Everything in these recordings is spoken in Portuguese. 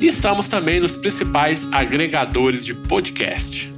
E estamos também nos principais agregadores de podcast.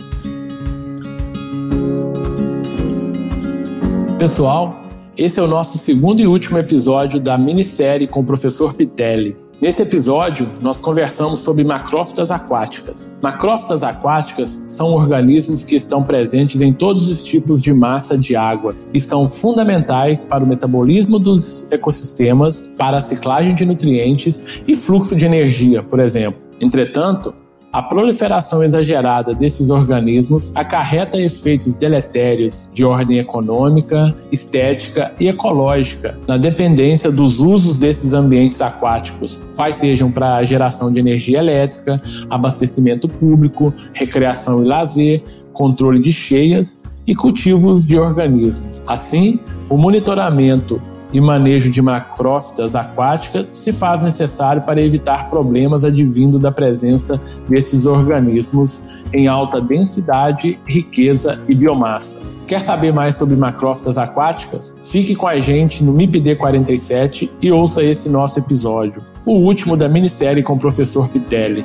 Pessoal, esse é o nosso segundo e último episódio da minissérie com o professor Pitelli. Nesse episódio, nós conversamos sobre macrófitas aquáticas. Macrófitas aquáticas são organismos que estão presentes em todos os tipos de massa de água e são fundamentais para o metabolismo dos ecossistemas, para a ciclagem de nutrientes e fluxo de energia, por exemplo. Entretanto, a proliferação exagerada desses organismos acarreta efeitos deletérios de ordem econômica, estética e ecológica na dependência dos usos desses ambientes aquáticos, quais sejam para geração de energia elétrica, abastecimento público, recreação e lazer, controle de cheias e cultivos de organismos. Assim, o monitoramento e manejo de macrófitas aquáticas se faz necessário para evitar problemas advindo da presença desses organismos em alta densidade, riqueza e biomassa. Quer saber mais sobre macrófitas aquáticas? Fique com a gente no MIPD 47 e ouça esse nosso episódio, o último da minissérie com o professor Pitelli.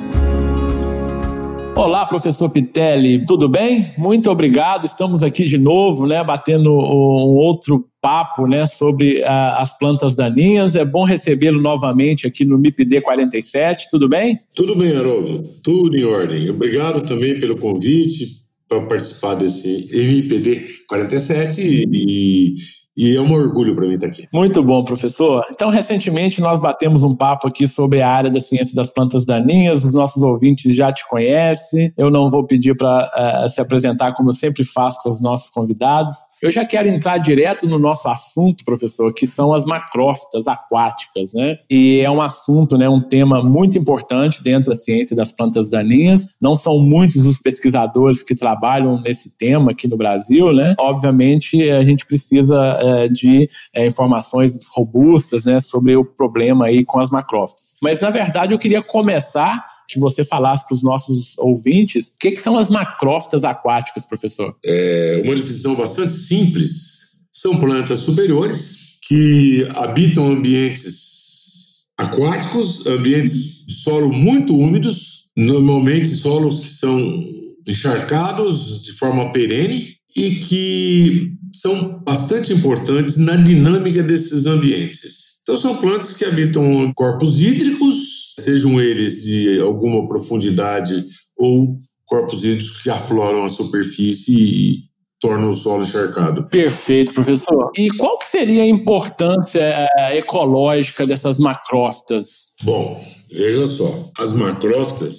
Olá, professor Pitelli, tudo bem? Muito obrigado. Estamos aqui de novo, né, batendo um outro papo, né, sobre uh, as plantas daninhas. É bom recebê-lo novamente aqui no MIPD 47. Tudo bem? Tudo bem, Haroldo. Tudo em ordem. Obrigado também pelo convite para participar desse MIPD 47 e e é um orgulho para mim estar aqui. Muito bom, professor. Então, recentemente nós batemos um papo aqui sobre a área da ciência das plantas daninhas. Os nossos ouvintes já te conhecem. Eu não vou pedir para uh, eh, se apresentar como eu sempre faço com os nossos convidados. Eu já quero entrar direto no nosso assunto, professor, que são as macrófitas aquáticas, né? E é um assunto, né, um tema muito importante dentro da ciência das plantas daninhas. Não são muitos os pesquisadores que trabalham nesse tema aqui no Brasil, né? Obviamente, a gente precisa é, de é, informações robustas né, sobre o problema aí com as macrófitas. Mas, na verdade, eu queria começar que você falasse para os nossos ouvintes o que, que, são as macrófitas aquáticas, professor. É uma definição bastante simples. São plantas superiores que habitam ambientes aquáticos, ambientes de solo muito úmidos, normalmente solos que são encharcados de forma perene e que são bastante importantes na dinâmica desses ambientes. Então, são plantas que habitam corpos hídricos, sejam eles de alguma profundidade ou corpos hídricos que afloram a superfície e tornam o solo encharcado. Perfeito, professor. E qual que seria a importância eh, ecológica dessas macrófitas? Bom, veja só, as macrófitas,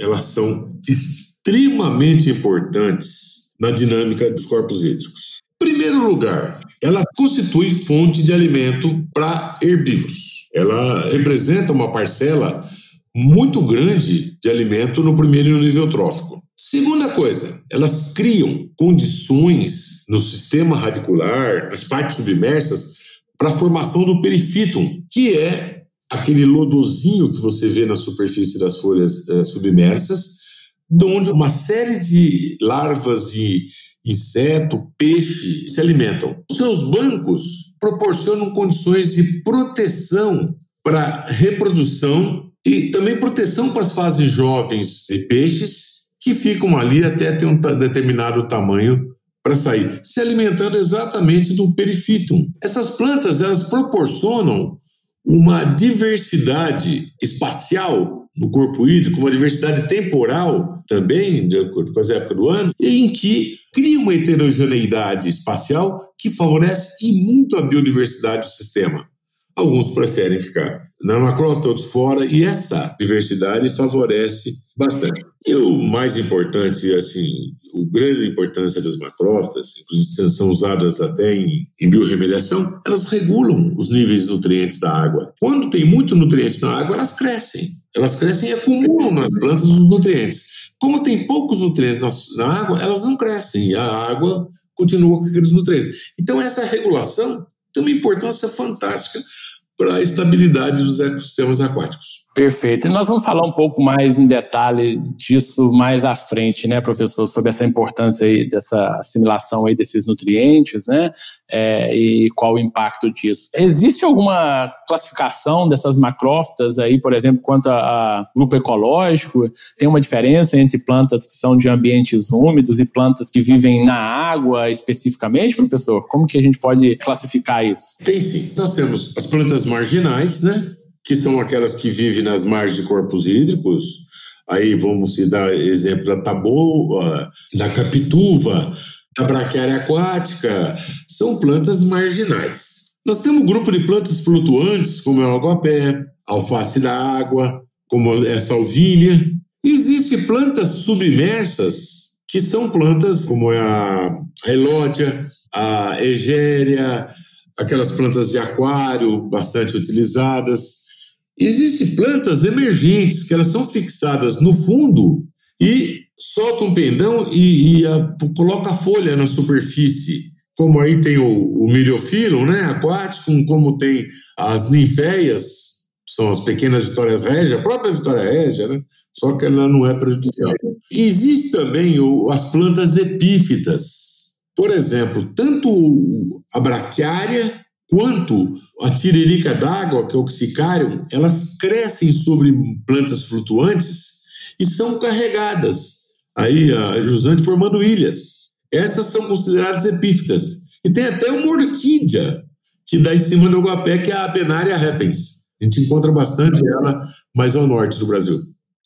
elas são extremamente importantes na dinâmica dos corpos hídricos. Em primeiro lugar, ela constitui fonte de alimento para herbívoros. Ela representa uma parcela muito grande de alimento no primeiro nível trófico. Segunda coisa, elas criam condições no sistema radicular, nas partes submersas, para a formação do perifítum, que é aquele lodozinho que você vê na superfície das folhas eh, submersas, de onde uma série de larvas de inseto, peixe se alimentam. Seus bancos proporcionam condições de proteção para reprodução e também proteção para as fases jovens de peixes que ficam ali até ter um determinado tamanho para sair, se alimentando exatamente do perifítum. Essas plantas elas proporcionam uma diversidade espacial no corpo hídrico, uma diversidade temporal também, de acordo com as épocas do ano, em que cria uma heterogeneidade espacial que favorece e muito a biodiversidade do sistema. Alguns preferem ficar na macrófita, outros fora, e essa diversidade favorece bastante. E o mais importante, assim, o grande importância das macrófitas, inclusive são usadas até em, em biorremediação, elas regulam os níveis de nutrientes da água. Quando tem muito nutrientes na água, elas crescem. Elas crescem e acumulam nas plantas os nutrientes. Como tem poucos nutrientes na, na água, elas não crescem e a água continua com aqueles nutrientes. Então, essa regulação tem uma importância fantástica para a estabilidade dos ecossistemas aquáticos. Perfeito. E nós vamos falar um pouco mais em detalhe disso mais à frente, né, professor, sobre essa importância aí dessa assimilação aí desses nutrientes, né, é, e qual o impacto disso. Existe alguma classificação dessas macrófitas aí, por exemplo, quanto a, a grupo ecológico? Tem uma diferença entre plantas que são de ambientes úmidos e plantas que vivem na água especificamente, professor? Como que a gente pode classificar isso? Tem sim. Nós temos as plantas marginais, né? Que são aquelas que vivem nas margens de corpos hídricos. Aí vamos dar exemplo da taboa, da capituva, da braquiária aquática. São plantas marginais. Nós temos um grupo de plantas flutuantes, como é o aguapé, alface da água, como é a salvínia. Existem plantas submersas, que são plantas como é a elódia, a egéria, aquelas plantas de aquário bastante utilizadas. Existem plantas emergentes que elas são fixadas no fundo e soltam um pendão e, e a, coloca a folha na superfície. Como aí tem o, o milhofilum, né, aquático, como tem as ninféias, são as pequenas vitórias régia, a própria vitória régia, né? Só que ela não é prejudicial. E existe também o, as plantas epífitas. Por exemplo, tanto a braquiária quanto a tiririca d'água, que é o oxicário, elas crescem sobre plantas flutuantes e são carregadas aí a jusante formando ilhas. Essas são consideradas epífitas. E tem até uma orquídea que dá em cima do Guapé, que é a Abenaria repens. A gente encontra bastante ela mais ao norte do Brasil.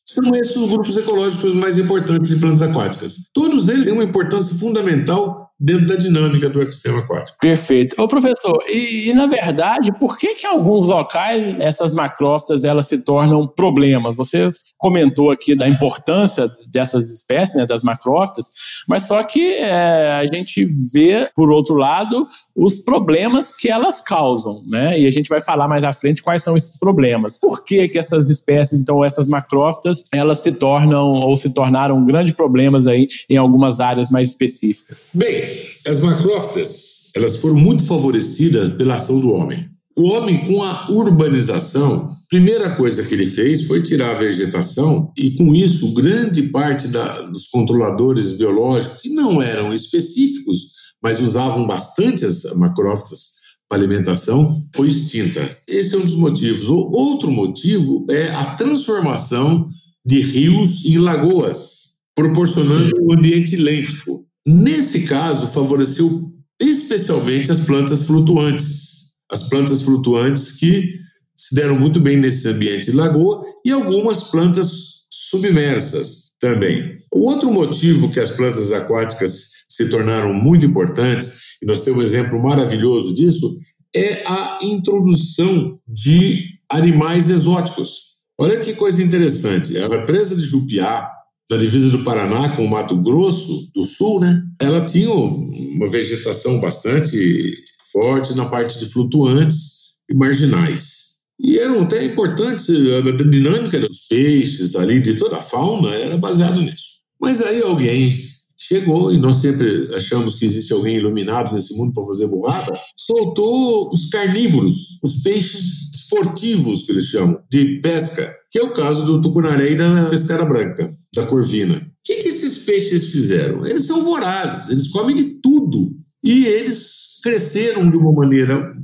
São esses os grupos ecológicos mais importantes de plantas aquáticas. Todos eles têm uma importância fundamental dentro da dinâmica do ecossistema aquático. Perfeito. Ô professor, e, e, na verdade, por que que em alguns locais essas macrófitas elas se tornam problemas? Você comentou aqui da importância dessas espécies, né, das macrófitas, mas só que é, a gente vê, por outro lado, os problemas que elas causam, né? E a gente vai falar mais à frente quais são esses problemas. Por que que essas espécies, então essas macrófitas, elas se tornam ou se tornaram grandes problemas aí em algumas áreas mais específicas? Bem, as macrófitas, elas foram muito favorecidas pela ação do homem. O homem, com a urbanização, primeira coisa que ele fez foi tirar a vegetação, e com isso, grande parte da, dos controladores biológicos, que não eram específicos, mas usavam bastante as macrófitas para alimentação, foi extinta. Esse é um dos motivos. O outro motivo é a transformação de rios em lagoas, proporcionando um ambiente lêntico. Nesse caso, favoreceu especialmente as plantas flutuantes. As plantas flutuantes que se deram muito bem nesse ambiente de lagoa e algumas plantas submersas também. O outro motivo que as plantas aquáticas se tornaram muito importantes, e nós temos um exemplo maravilhoso disso, é a introdução de animais exóticos. Olha que coisa interessante. A represa de Jupiá, da divisa do Paraná com o Mato Grosso do Sul, né? Ela tinha uma vegetação bastante forte na parte de flutuantes e marginais. E eram até importantes, a dinâmica dos peixes ali, de toda a fauna, era baseado nisso. Mas aí alguém chegou, e nós sempre achamos que existe alguém iluminado nesse mundo para fazer burrada, soltou os carnívoros, os peixes esportivos, que eles chamam, de pesca, que é o caso do tucunaré e da pescara branca, da corvina. O que, que esses peixes fizeram? Eles são vorazes, eles comem de tudo. E eles cresceram de uma maneira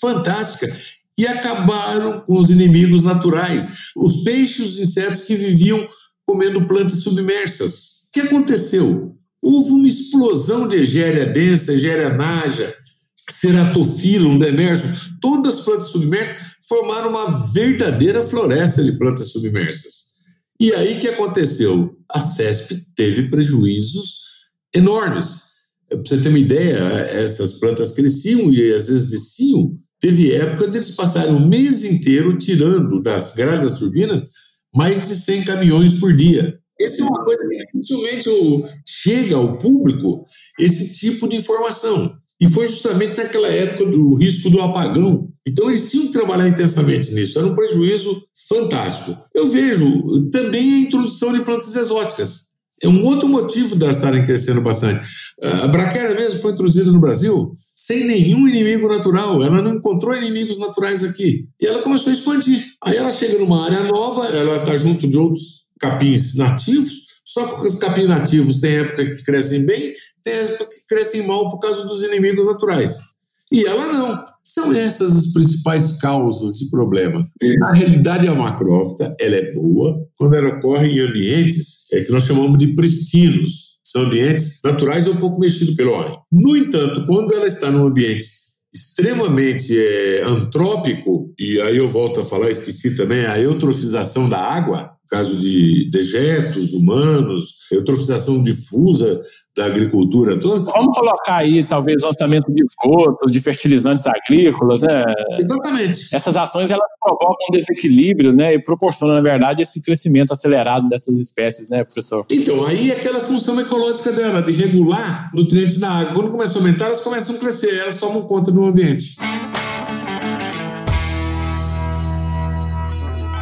fantástica e acabaram com os inimigos naturais, os peixes, os insetos que viviam comendo plantas submersas. O que aconteceu? Houve uma explosão de Egéria densa, Egéria naja, Ceratophyllum, demerso, todas as plantas submersas formaram uma verdadeira floresta de plantas submersas. E aí que aconteceu? A CESP teve prejuízos enormes. Para você ter uma ideia, essas plantas cresciam e às vezes desciam. Teve época deles passarem o mês inteiro tirando das grades das turbinas mais de 100 caminhões por dia. Essa é uma coisa que dificilmente chega ao público, esse tipo de informação. E foi justamente naquela época do risco do apagão. Então eles tinham que trabalhar intensamente nisso. Era um prejuízo fantástico. Eu vejo também a introdução de plantas exóticas. É um outro motivo de elas estarem crescendo bastante. A braquiária mesmo foi introduzida no Brasil sem nenhum inimigo natural. Ela não encontrou inimigos naturais aqui. E ela começou a expandir. Aí ela chega numa área nova, ela está junto de outros capins nativos, só que os capins nativos tem época que crescem bem, tem época que crescem mal por causa dos inimigos naturais. E ela não. São essas as principais causas de problema. Na realidade, a macrófita ela é boa quando ela ocorre em ambientes é, que nós chamamos de pristinos. São ambientes naturais ou um pouco mexidos pelo homem. No entanto, quando ela está num ambiente extremamente é, antrópico, e aí eu volto a falar, esqueci também, a eutrofização da água, caso de dejetos humanos, eutrofização difusa da agricultura toda. Vamos colocar aí, talvez, lançamento de esgoto, de fertilizantes agrícolas, né? Exatamente. Essas ações, elas provocam desequilíbrio, né? E proporcionam, na verdade, esse crescimento acelerado dessas espécies, né, professor? Então, aí é aquela função ecológica dela, de regular nutrientes na água. Quando começam a aumentar, elas começam a crescer, elas tomam conta do ambiente.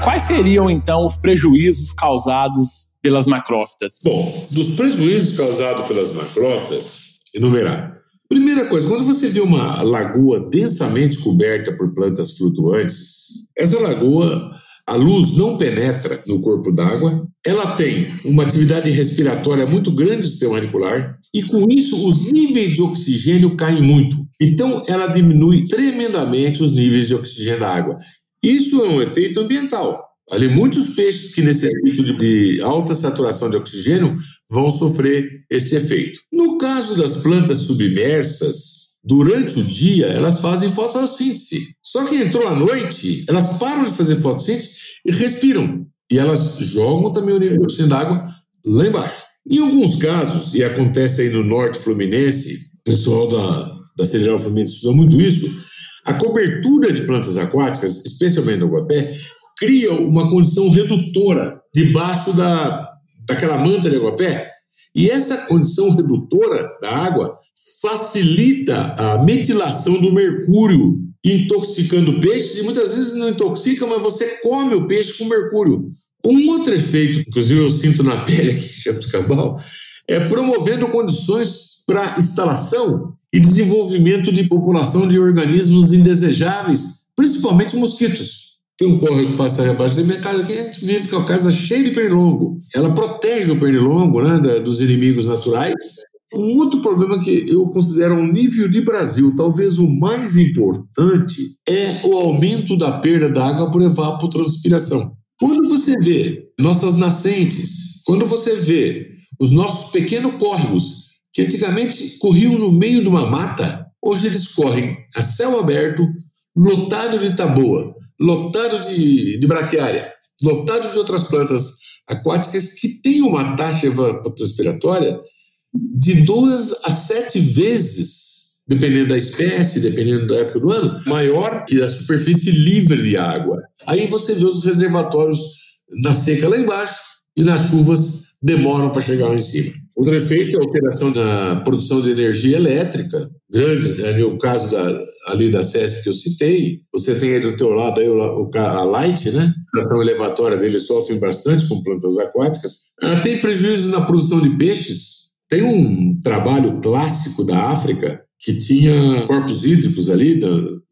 Quais seriam, então, os prejuízos causados pelas macrófitas? Bom, dos prejuízos causados pelas macrófitas, enumerar. Primeira coisa, quando você vê uma lagoa densamente coberta por plantas flutuantes, essa lagoa, a luz não penetra no corpo d'água, ela tem uma atividade respiratória muito grande do sistema radicular, e com isso os níveis de oxigênio caem muito. Então ela diminui tremendamente os níveis de oxigênio da água. Isso é um efeito ambiental. Ali, muitos peixes que necessitam de alta saturação de oxigênio vão sofrer esse efeito. No caso das plantas submersas, durante o dia elas fazem fotossíntese. Só que entrou a noite, elas param de fazer fotossíntese e respiram. E elas jogam também o nível de água lá embaixo. Em alguns casos, e acontece aí no norte fluminense, o pessoal da, da Federal Fluminense estuda muito isso, a cobertura de plantas aquáticas, especialmente no aguapé, cria uma condição redutora debaixo da, daquela manta de aguapé. E essa condição redutora da água facilita a metilação do mercúrio, intoxicando peixes, e muitas vezes não intoxica, mas você come o peixe com mercúrio. Um outro efeito, inclusive eu sinto na pele aqui, chefe de cabal, é promovendo condições para instalação e desenvolvimento de população de organismos indesejáveis, principalmente mosquitos. Tem um córrego que passa abaixo da minha casa aqui, a gente vive com a casa cheia de pernilongo. Ela protege o pernilongo né, dos inimigos naturais. Um outro problema que eu considero um nível de Brasil, talvez o mais importante, é o aumento da perda d'água por evapotranspiração. Quando você vê nossas nascentes, quando você vê os nossos pequenos córregos que antigamente corriam no meio de uma mata, hoje eles correm a céu aberto, lotado de taboa, lotado de, de braquiária, lotado de outras plantas aquáticas que têm uma taxa evapotranspiratória de duas a sete vezes, dependendo da espécie, dependendo da época do ano, maior que a superfície livre de água. Aí você vê os reservatórios na seca lá embaixo e nas chuvas demoram para chegar lá em cima. Outro efeito é a alteração da produção de energia elétrica, grande, é o caso da, ali da CESP que eu citei, você tem aí do teu lado aí o, a Light, né? A estação elevatória dele sofre bastante com plantas aquáticas. Ela tem prejuízo na produção de peixes. Tem um trabalho clássico da África que tinha corpos hídricos ali,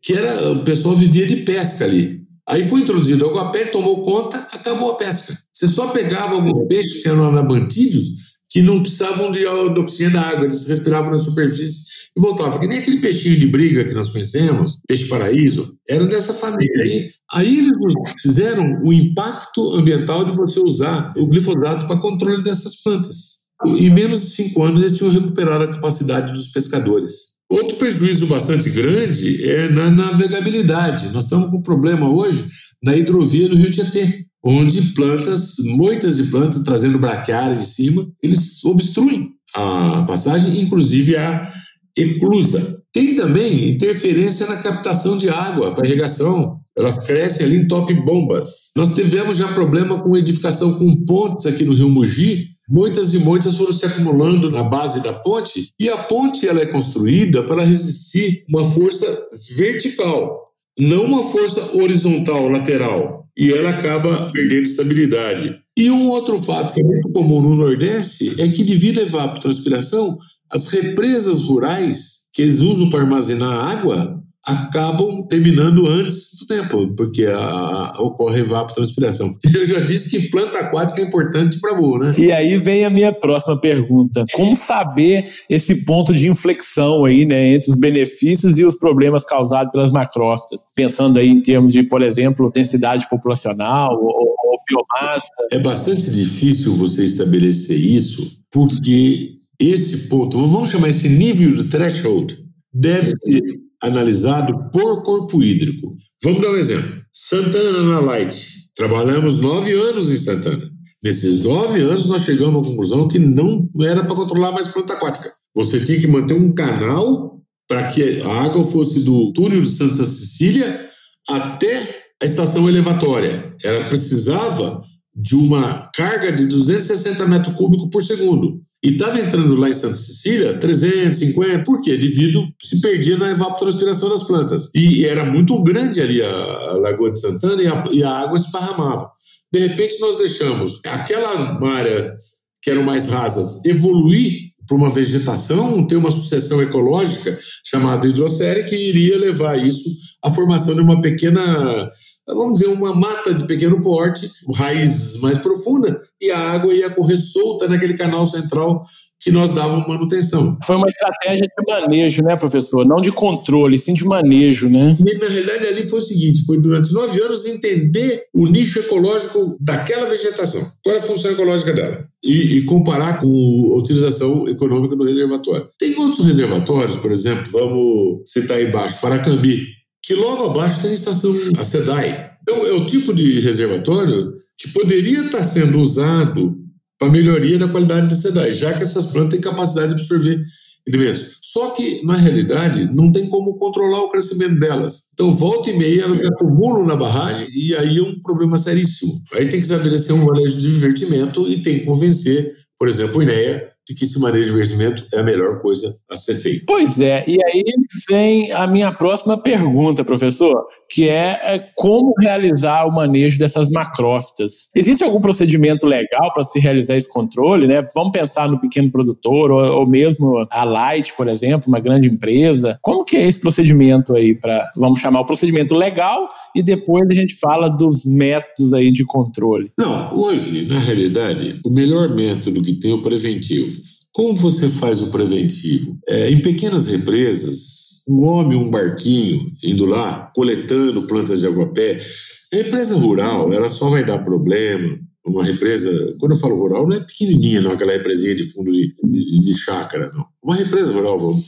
que era o pessoal vivia de pesca ali. Aí foi introduzido o aguapé, tomou conta, acabou a pesca. Você só pegava alguns peixes que eram anabantídeos que não precisavam de, de oxigênio da água, eles respiravam na superfície e voltavam. Que nem aquele peixinho de briga que nós conhecemos, peixe paraíso, era dessa família aí. Aí eles fizeram o impacto ambiental de você usar o glifosato para controle dessas plantas. Em menos de cinco anos, eles tinham recuperado a capacidade dos pescadores. Outro prejuízo bastante grande é na navegabilidade. Nós estamos com um problema hoje na hidrovia do Rio Tietê onde plantas, moitas de plantas, trazendo braquiária de cima, eles obstruem a passagem, inclusive a eclusa. Tem também interferência na captação de água para irrigação. Elas crescem ali em top bombas. Nós tivemos já problema com edificação com pontes aqui no Rio Mogi. Muitas e muitas foram se acumulando na base da ponte e a ponte ela é construída para resistir uma força vertical, não uma força horizontal, lateral. E ela acaba perdendo estabilidade. E um outro fato que é muito comum no Nordeste é que, devido à evapotranspiração, as represas rurais que eles usam para armazenar água acabam terminando antes do tempo, porque a, a, ocorre evapotranspiração. Eu já disse que planta aquática é importante para boa, né? E aí vem a minha próxima pergunta. Como saber esse ponto de inflexão aí, né, entre os benefícios e os problemas causados pelas macrófitas? Pensando aí em termos de, por exemplo, densidade populacional ou, ou biomassa. É bastante difícil você estabelecer isso, porque esse ponto, vamos chamar esse nível de threshold, deve ser analisado por corpo hídrico. Vamos dar um exemplo. Santana na Light. Trabalhamos nove anos em Santana. Nesses nove anos, nós chegamos à conclusão que não era para controlar mais planta aquática. Você tinha que manter um canal para que a água fosse do túnel de Santa Cecília até a estação elevatória. Ela precisava de uma carga de 260 metros cúbicos por segundo. E estava entrando lá em Santa Cecília 350, por quê? Devido se perdia na evapotranspiração das plantas. E era muito grande ali a, Lagoa de Santana e a, e a água esparramava. De repente, nós deixamos aquela área que eram mais rasas evoluir para uma vegetação, ter uma sucessão ecológica chamada hidrossérie, que iria levar isso à formação de uma pequena vamos dizer, uma mata de pequeno porte, raiz mais profunda, e a água ia correr solta naquele canal central que nós dávamos manutenção. Foi uma estratégia de manejo, né, professor? Não de controle, sim de manejo, né? E, na realidade, ali foi o seguinte: foi durante nove anos entender o nicho ecológico daquela vegetação. Qual é a função ecológica dela? E, e comparar com a utilização econômica do reservatório. Tem outros reservatórios, por exemplo, vamos citar aí embaixo, Paracambi, que logo abaixo tem a estação a SEDAI. Então, é o tipo de reservatório que poderia estar sendo usado para melhoria da qualidade da SEDAI, já que essas plantas têm capacidade de absorver elementos. Só que, na realidade, não tem como controlar o crescimento delas. Então, volta e meia, elas acumulam na barragem e aí é um problema seríssimo. Aí tem que estabelecer um manejo de divertimento e tem que convencer, por exemplo, o INEA de que esse manejo de investimento é a melhor coisa a ser feita. Pois é, e aí vem a minha próxima pergunta, professor que é, é como realizar o manejo dessas macrófitas. Existe algum procedimento legal para se realizar esse controle? Né? Vamos pensar no pequeno produtor ou, ou, mesmo a Light, por exemplo, uma grande empresa. Como que é esse procedimento aí para, vamos chamar o procedimento legal e depois a gente fala dos métodos aí de controle? Não, hoje, na realidade, o melhor método que tem é o preventivo. Como você faz o preventivo? É, em pequenas represas, um homem, um barquinho indo lá, coletando plantas de aguapé. A empresa rural, ela só vai dar problema. Uma represa, quando eu falo rural, não é pequenininha, não, aquela represinha de fundo de, de, de chácara, não. Uma represa rural, vamos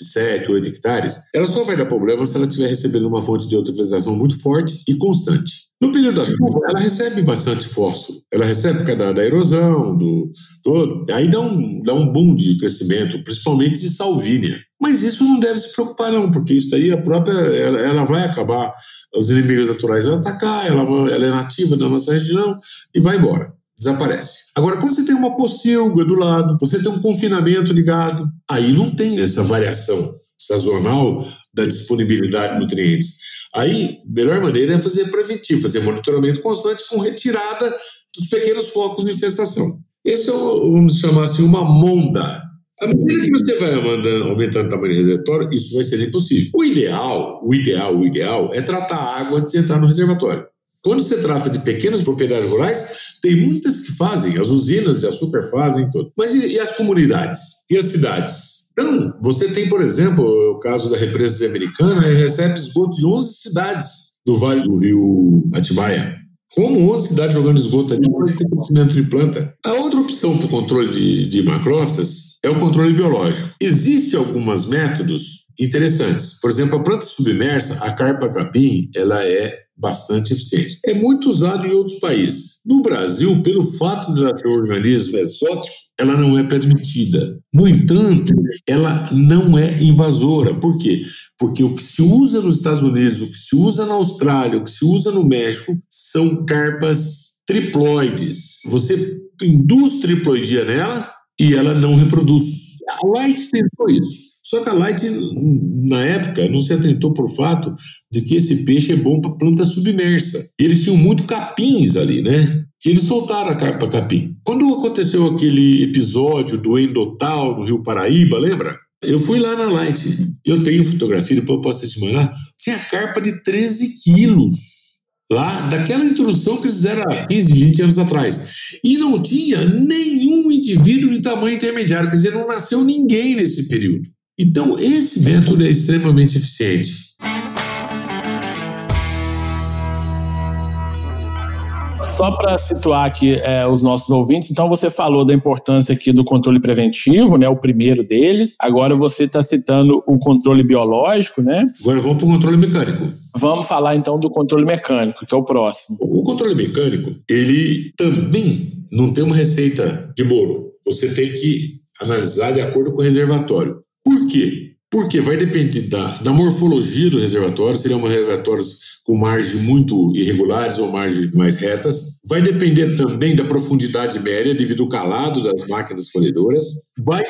7, 8 hectares, ela só vai dar problema se ela estiver recebendo uma fonte de eutrofização muito forte e constante. No período da chuva, ela recebe bastante fósforo, ela recebe por causa da erosão, do todo. Aí dá um, dá um boom de crescimento, principalmente de salvínia. Mas isso não deve se preocupar, não, porque isso aí a própria ela, ela vai acabar, os inimigos naturais vão atacar, ela, ela é nativa da nossa região e vai embora desaparece. Agora, quando você tem uma pocilga do lado, você tem um confinamento ligado, aí não tem essa variação sazonal da disponibilidade de nutrientes. Aí, melhor maneira é fazer preventivo, fazer monitoramento constante com retirada dos pequenos focos de infestação. Esse é, vamos chamar assim, uma monda à medida que você vai aumentando o tamanho do reservatório, isso vai ser impossível. O ideal, o ideal, o ideal é tratar a água antes de entrar no reservatório. Quando você trata de pequenas propriedades rurais, tem muitas que fazem, as usinas de açúcar fazem tudo. Mas e, e as comunidades? E as cidades? Então, você tem, por exemplo, o caso da represa americana, recebe esgoto de 11 cidades do Vale do Rio Atibaia. Como 11 cidades jogando esgoto ali, pode ter crescimento de planta. A outra opção para o controle de, de macrófitas é o controle biológico. Existem alguns métodos interessantes. Por exemplo, a planta submersa, a carpa capim, ela é bastante eficiente. É muito usado em outros países. No Brasil, pelo fato de ela ser um organismo exótico, ela não é permitida. No entanto, ela não é invasora. Por quê? Porque o que se usa nos Estados Unidos, o que se usa na Austrália, o que se usa no México são carpas triploides. Você induz triploidia nela e ela não reproduz. A Light tentou isso. Só que a Light, na época, não se atentou por fato de que esse peixe é bom para planta submersa. Eles tinham muito capins ali, né? Eles soltaram a carpa capim. Quando aconteceu aquele episódio do Endotal no Rio Paraíba, lembra? Eu fui lá na Light. Eu tenho fotografia, depois eu posso te mandar. Tinha carpa de 13 quilos lá daquela introdução que eles fizeram há 15, 20 anos atrás. E não tinha nenhum indivíduo de tamanho intermediário, quer dizer, não nasceu ninguém nesse período. Então, esse método é extremamente eficiente. Só para situar aqui é, os nossos ouvintes, então você falou da importância aqui do controle preventivo, né, o primeiro deles. Agora você está citando o controle biológico, né? Agora vamos para o controle mecânico. Vamos falar então do controle mecânico, que é o próximo. O controle mecânico, ele também não tem uma receita de bolo. Você tem que analisar de acordo com o reservatório. Por quê? Porque vai depender da, da morfologia do reservatório, seriam reservatórios com margens muito irregulares ou margens mais retas. Vai depender também da profundidade média, devido ao calado das máquinas colhedoras. Vai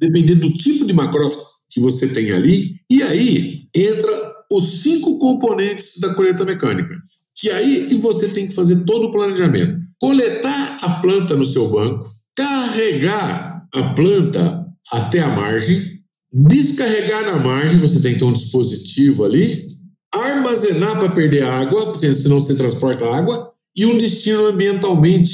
depender do tipo de macrófito que você tem ali. E aí entra os cinco componentes da colheita mecânica, que aí que você tem que fazer todo o planejamento. Coletar a planta no seu banco, carregar a planta até a margem, Descarregar na margem, você tem que ter um dispositivo ali. Armazenar para perder água, porque senão você transporta água. E um destino ambientalmente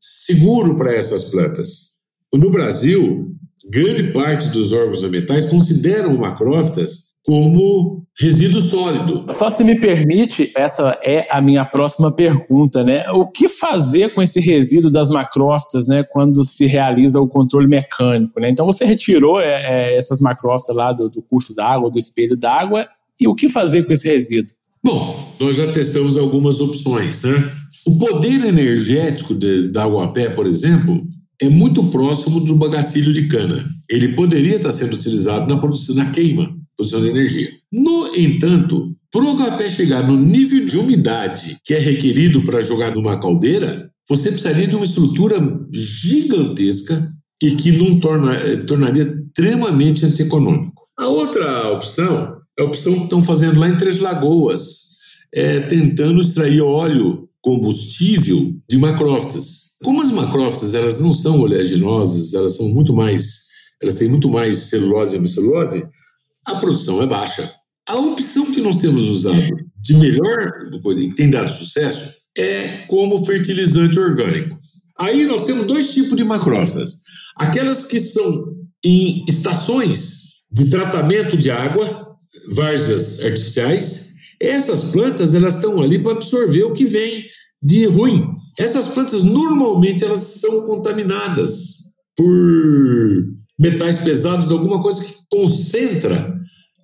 seguro para essas plantas. No Brasil, grande parte dos órgãos ambientais consideram macrófitas como resíduo sólido. Só se me permite, essa é a minha próxima pergunta, né? O que fazer com esse resíduo das macrófitas, né, quando se realiza o controle mecânico, né? Então você retirou é, é, essas macrófitas lá do, do curso d'água, do espelho d'água, e o que fazer com esse resíduo? Bom, nós já testamos algumas opções, né? O poder energético de, da Aguapé, por exemplo, é muito próximo do bagacilho de cana. Ele poderia estar sendo utilizado na produção, na queima produção de energia. No entanto, para o café chegar no nível de umidade que é requerido para jogar numa caldeira, você precisaria de uma estrutura gigantesca e que não torna, eh, tornaria extremamente antieconômico. A outra opção é a opção que estão fazendo lá em Três Lagoas, é, tentando extrair óleo combustível de macrófitas. Como as macrófitas elas não são oleaginosas, elas são muito mais, elas têm muito mais celulose e hemicelulose, a produção é baixa. A opção que nós temos usado de melhor, que tem dado sucesso, é como fertilizante orgânico. Aí nós temos dois tipos de macrófitas. Aquelas que são em estações de tratamento de água, várzeas artificiais. Essas plantas elas estão ali para absorver o que vem de ruim. Essas plantas normalmente elas são contaminadas por metais pesados, alguma coisa que concentra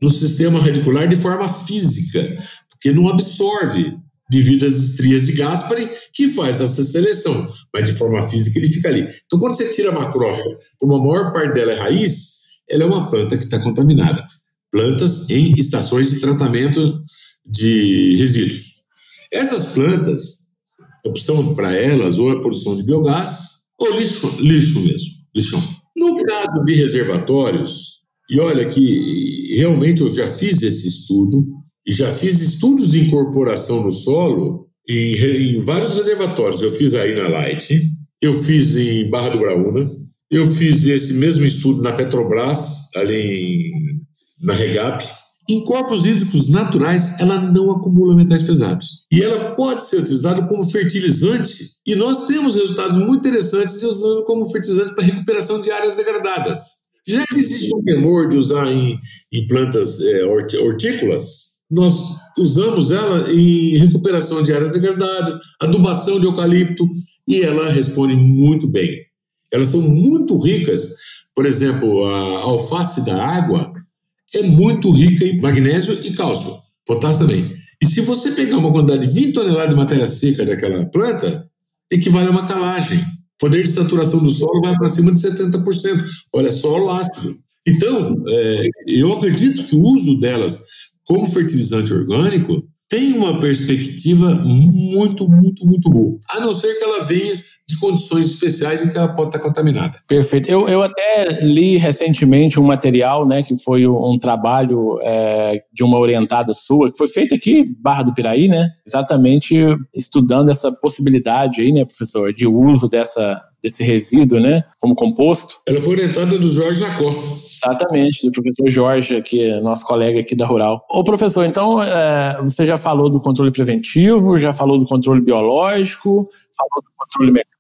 no sistema radicular de forma física, porque não absorve devido às estrias de Gaspari, que faz essa seleção, mas de forma física ele fica ali. Então, quando você tira a macrófaga, como a maior parte dela é raiz, ela é uma planta que está contaminada. Plantas em estações de tratamento de resíduos. Essas plantas, a opção para elas ou é a produção de biogás ou lixo, lixo mesmo, lixão. No caso de reservatórios, e olha que realmente eu já fiz esse estudo, e já fiz estudos de incorporação no solo em, em vários reservatórios. Eu fiz aí na Light, eu fiz em Barra do Graúna, eu fiz esse mesmo estudo na Petrobras, ali em, na Regap. Em corpos hídricos naturais, ela não acumula metais pesados. E ela pode ser utilizada como fertilizante. E nós temos resultados muito interessantes usando como fertilizante para recuperação de áreas degradadas. Já que existe um temor de usar em, em plantas é, hortícolas, nós usamos ela em recuperação de áreas degradadas, adubação de eucalipto, e ela responde muito bem. Elas são muito ricas, por exemplo, a alface da água é muito rica em magnésio e cálcio, potássio também. E se você pegar uma quantidade de 20 toneladas de matéria seca daquela planta, equivale a uma calagem. O poder de saturação do solo vai para cima de 70%. Olha, solo ácido. Então, é, eu acredito que o uso delas como fertilizante orgânico tem uma perspectiva muito, muito, muito boa. A não ser que ela venha de condições especiais em que ela pode estar contaminada. Perfeito. Eu, eu até li recentemente um material, né, que foi um trabalho é, de uma orientada sua, que foi feito aqui, Barra do Piraí, né, exatamente estudando essa possibilidade aí, né, professor, de uso dessa, desse resíduo, né, como composto. Ela foi orientada do Jorge Nacó. Exatamente, do professor Jorge, que é nosso colega aqui da Rural. Ô professor, então é, você já falou do controle preventivo, já falou do controle biológico, falou do controle mecânico.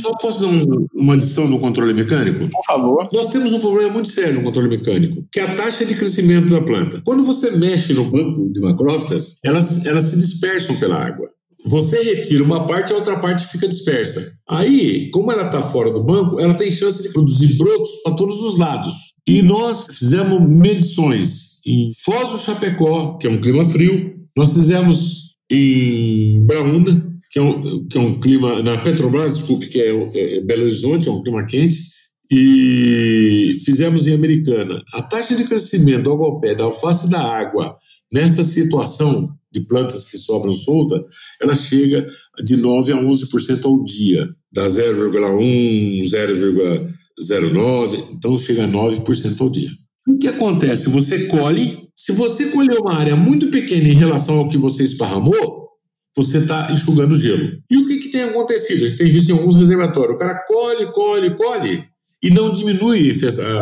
Só posso dar um, uma adição no controle mecânico? Por favor. Nós temos um problema muito sério no controle mecânico, que é a taxa de crescimento da planta. Quando você mexe no banco de macrófitas, elas, elas se dispersam pela água. Você retira uma parte, a outra parte fica dispersa. Aí, como ela está fora do banco, ela tem chance de produzir brotos para todos os lados. E nós fizemos medições em Foz do Chapecó, que é um clima frio. Nós fizemos em Braúna, que é um, que é um clima. Na Petrobras, desculpe, que é, é Belo Horizonte, é um clima quente. E fizemos em Americana. A taxa de crescimento do algopé, da alface da água, nessa situação de plantas que sobram solta, ela chega de 9 a 11% ao dia, da 0,1, 0,09, então chega a 9% ao dia. O que acontece? Você colhe, se você colher uma área muito pequena em relação ao que você esparramou, você está enxugando gelo. E o que, que tem acontecido? A gente tem visto em alguns reservatórios, o cara colhe, colhe, colhe, e não diminui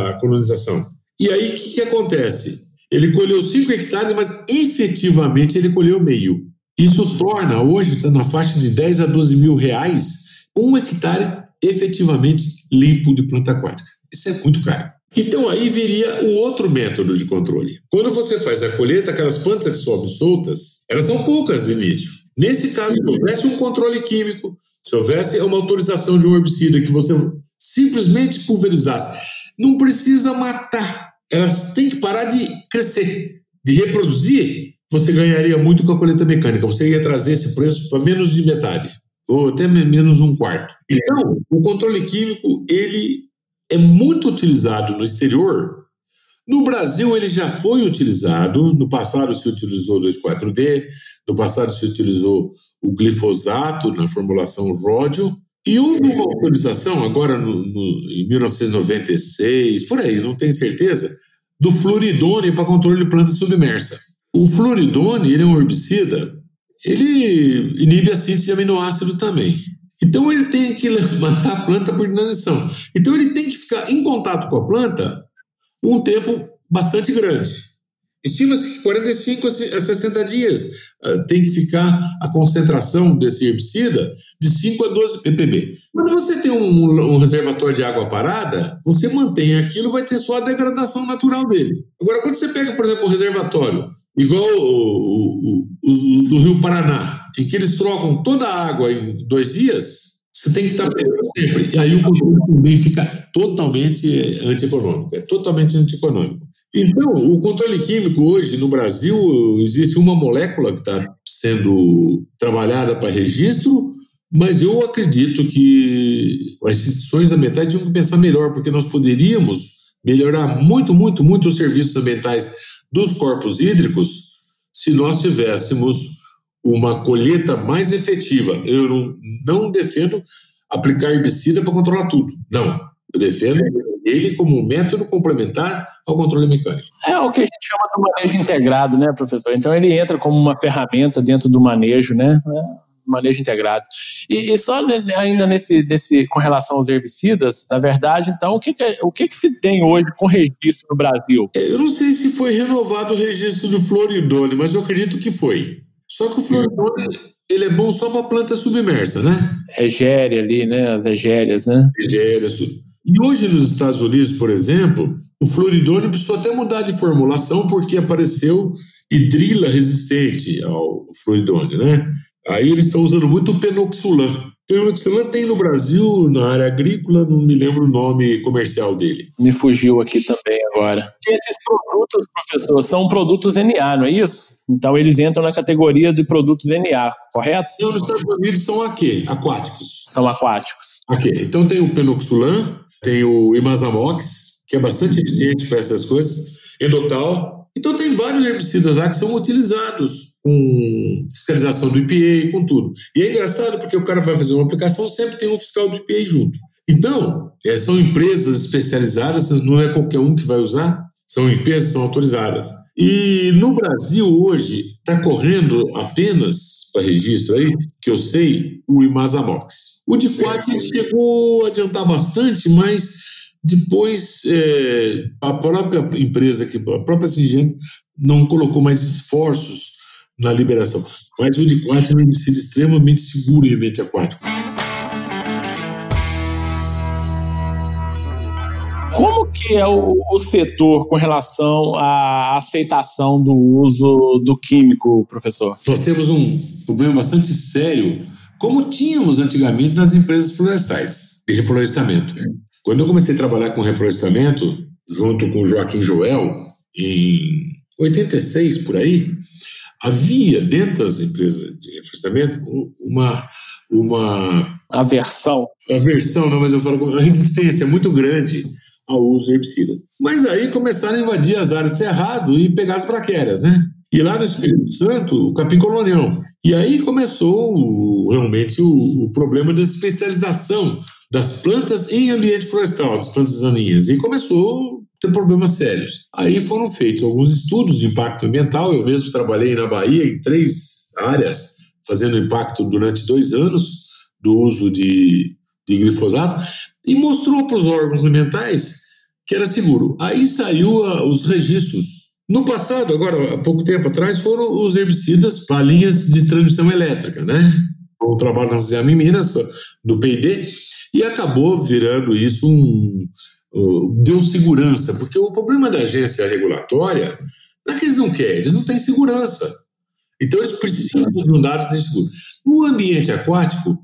a colonização. E aí o que, que acontece? Ele colheu 5 hectares, mas efetivamente ele colheu meio. Isso torna, hoje, tá na faixa de 10 a 12 mil reais, um hectare efetivamente limpo de planta aquática. Isso é muito caro. Então aí viria o outro método de controle. Quando você faz a colheita, aquelas plantas que sobem soltas, elas são poucas no início. Nesse caso, se houvesse um controle químico, se houvesse uma autorização de um herbicida que você simplesmente pulverizasse, não precisa matar elas têm que parar de crescer, de reproduzir, você ganharia muito com a colheita mecânica. Você ia trazer esse preço para menos de metade, ou até menos um quarto. Então, o controle químico, ele é muito utilizado no exterior. No Brasil, ele já foi utilizado. No passado, se utilizou o 2,4-D. No passado, se utilizou o glifosato na formulação ródio. E houve uma autorização, agora no, no, em 1996, por aí, não tenho certeza, do fluoridone para controle de planta submersa. O fluoridone ele é um herbicida, ele inibe a síntese de aminoácido também. Então ele tem que matar a planta por inanição. Então ele tem que ficar em contato com a planta um tempo bastante grande. Estima-se que 45 a 60 dias uh, tem que ficar a concentração desse herbicida de 5 a 12 ppb. Quando você tem um, um, reservatório de água parada, você mantém aquilo, vai ter só a degradação natural dele. Agora, quando você pega, por exemplo, um reservatório, igual os do Rio Paraná, em que eles trocam toda a água em dois dias, você tem que estar sempre. E aí o controle também fica totalmente antieconômico. É totalmente antieconômico. Então, o controle químico hoje no Brasil existe uma molécula que está sendo trabalhada para registro, mas eu acredito que as instituições ambientais tinham que pensar melhor, porque nós poderíamos melhorar muito, muito, muito os serviços ambientais dos corpos hídricos se nós tivéssemos uma colheita mais efetiva. Eu não, não defendo aplicar herbicida para controlar tudo. Não. Eu defendo ele como um método complementar ao controle mecânico. É o que a gente chama de manejo integrado, né, professor? Então ele entra como uma ferramenta dentro do manejo, né? É, manejo integrado. E, e só ainda nesse, desse, com relação aos herbicidas, na verdade, então, o que, que, o que, que se tem hoje com registro no Brasil? Eu não sei se foi renovado o registro do floridone, mas eu acredito que foi. Só que o floridone ele é bom só para planta submersa, né? Egéria ali, né? As egérias, né? Egérias, tudo. E hoje nos Estados Unidos, por exemplo, o fluoridônio precisou até mudar de formulação porque apareceu hidrila resistente ao fluoridônio, né? Aí eles estão usando muito penoxulan. Penoxilã tem no Brasil, na área agrícola, não me lembro o nome comercial dele. Me fugiu aqui também agora. Esses produtos, professor, são produtos NA, não é isso? Então eles entram na categoria de produtos NA, correto? Não, nos Estados Unidos são aqui, aquáticos. São aquáticos. Ok, então tem o Penoxulan, tem o Imazamox, que é bastante eficiente para essas coisas, Endotal. Então tem vários herbicidas lá que são utilizados com fiscalização do IPA, com tudo. E é engraçado porque o cara vai fazer uma aplicação, sempre tem um fiscal do IPA junto. Então, é, são empresas especializadas, não é qualquer um que vai usar, são empresas são autorizadas. E no Brasil hoje está correndo apenas, para registro aí, que eu sei, o Imazamox. O de Quat chegou a adiantar bastante, mas depois é, a própria empresa, que, a própria Singenta, não colocou mais esforços na liberação. Mas o de quatro é um herbicida extremamente seguro em ambiente aquático. Como que é o, o, setor com relação à aceitação do uso do químico, professor? Nós temos um problema bastante sério, como tínhamos antigamente nas empresas florestais, de reflorestamento. Quando eu comecei a trabalhar com reflorestamento, junto com o Joaquim Joel, em 86 por aí, havia dentro das empresas de reflorestamento uma uma aversão, aversão, não, mas eu falo uma resistência muito grande ao uso de herbicidas. Mas aí começaram a invadir as áreas de cerrado e pegar as braqueras, né? E lá no Espírito Santo, o capim colonial. E aí começou realmente o, o problema da especialização das plantas em ambiente florestal, das plantas daninhas. E começou ter problemas sérios. Aí foram feitos alguns estudos de impacto ambiental. Eu mesmo trabalhei na Bahia em três áreas, fazendo impacto durante dois anos do uso de, de glifosato, e mostrou para os órgãos ambientais que era seguro. Aí saiu uh, os registros. No passado, agora há pouco tempo atrás, foram os herbicidas para linhas de transmissão elétrica, né? O trabalho nós fizemos em Minas, do PID, e acabou virando isso um, deu segurança, porque o problema da agência regulatória não é que eles não querem, eles não têm segurança. Então eles precisam de um dado de segurança. O ambiente aquático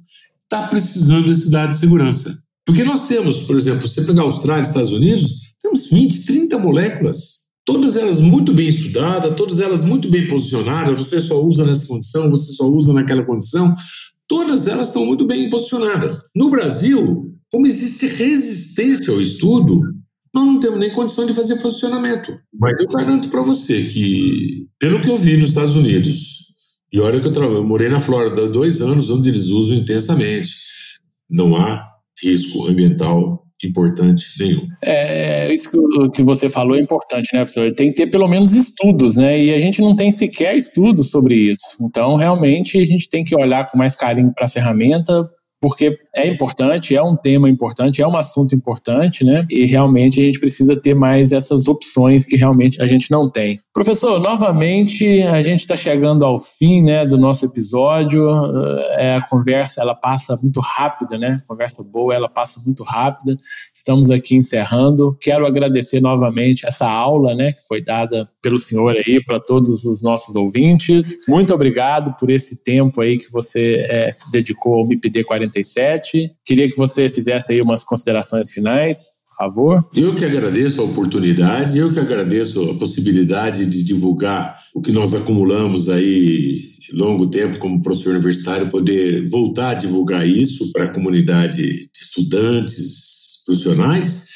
está precisando desse dado de segurança. Porque nós temos, por exemplo, se você pegar a Austrália e Estados Unidos, temos 20, 30 moléculas, todas elas muito bem estudadas, todas elas muito bem posicionadas, você só usa nessa condição, você só usa naquela condição, todas elas estão muito bem posicionadas. No Brasil, como existe resistência ao estudo, nós não temos nem condição de fazer posicionamento. Mas eu garanto para você que, pelo que eu vi nos Estados Unidos, e olha que eu, eu morei na Flórida há dois anos, onde eles usam intensamente, não há risco ambiental importante nenhum. É, isso que você falou é importante, né, professor? Tem que ter pelo menos estudos, né? E a gente não tem sequer estudos sobre isso. Então, realmente, a gente tem que olhar com mais carinho para a ferramenta, porque é importante, é um tema importante, é um assunto importante, né? E realmente a gente precisa ter mais essas opções que realmente a gente não tem. Professor, novamente a gente está chegando ao fim, né, do nosso episódio. É, a conversa ela passa muito rápida, né? Conversa boa, ela passa muito rápida. Estamos aqui encerrando. Quero agradecer novamente essa aula, né, que foi dada pelo senhor aí para todos os nossos ouvintes. Muito obrigado por esse tempo aí que você é, se dedicou ao MIPD 47. Queria que você fizesse aí umas considerações finais por favor. Eu que agradeço a oportunidade, eu que agradeço a possibilidade de divulgar o que nós acumulamos aí longo tempo como professor universitário, poder voltar a divulgar isso para a comunidade de estudantes, profissionais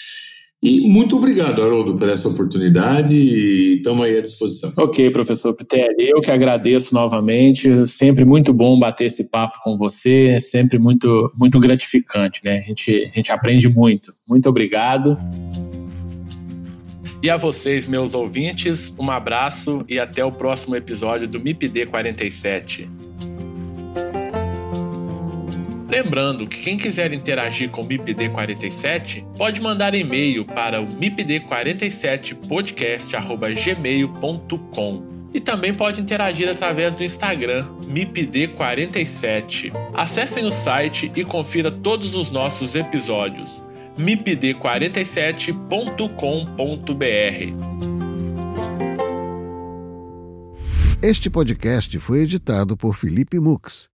e muito obrigado, Haroldo, por essa oportunidade e estamos aí à disposição. Ok, professor Pitelli, eu que agradeço novamente. Sempre muito bom bater esse papo com você, é sempre muito, muito gratificante, né? A gente, a gente aprende muito. Muito obrigado. E a vocês, meus ouvintes, um abraço e até o próximo episódio do MIPD 47. Lembrando que quem quiser interagir com o MIPD 47 pode mandar e-mail para o mipd47podcast@gmail.com. E também pode interagir através do Instagram MIPD47. Acessem o site e confira todos os nossos episódios mipd47.com.br. Este podcast foi editado por Felipe Mux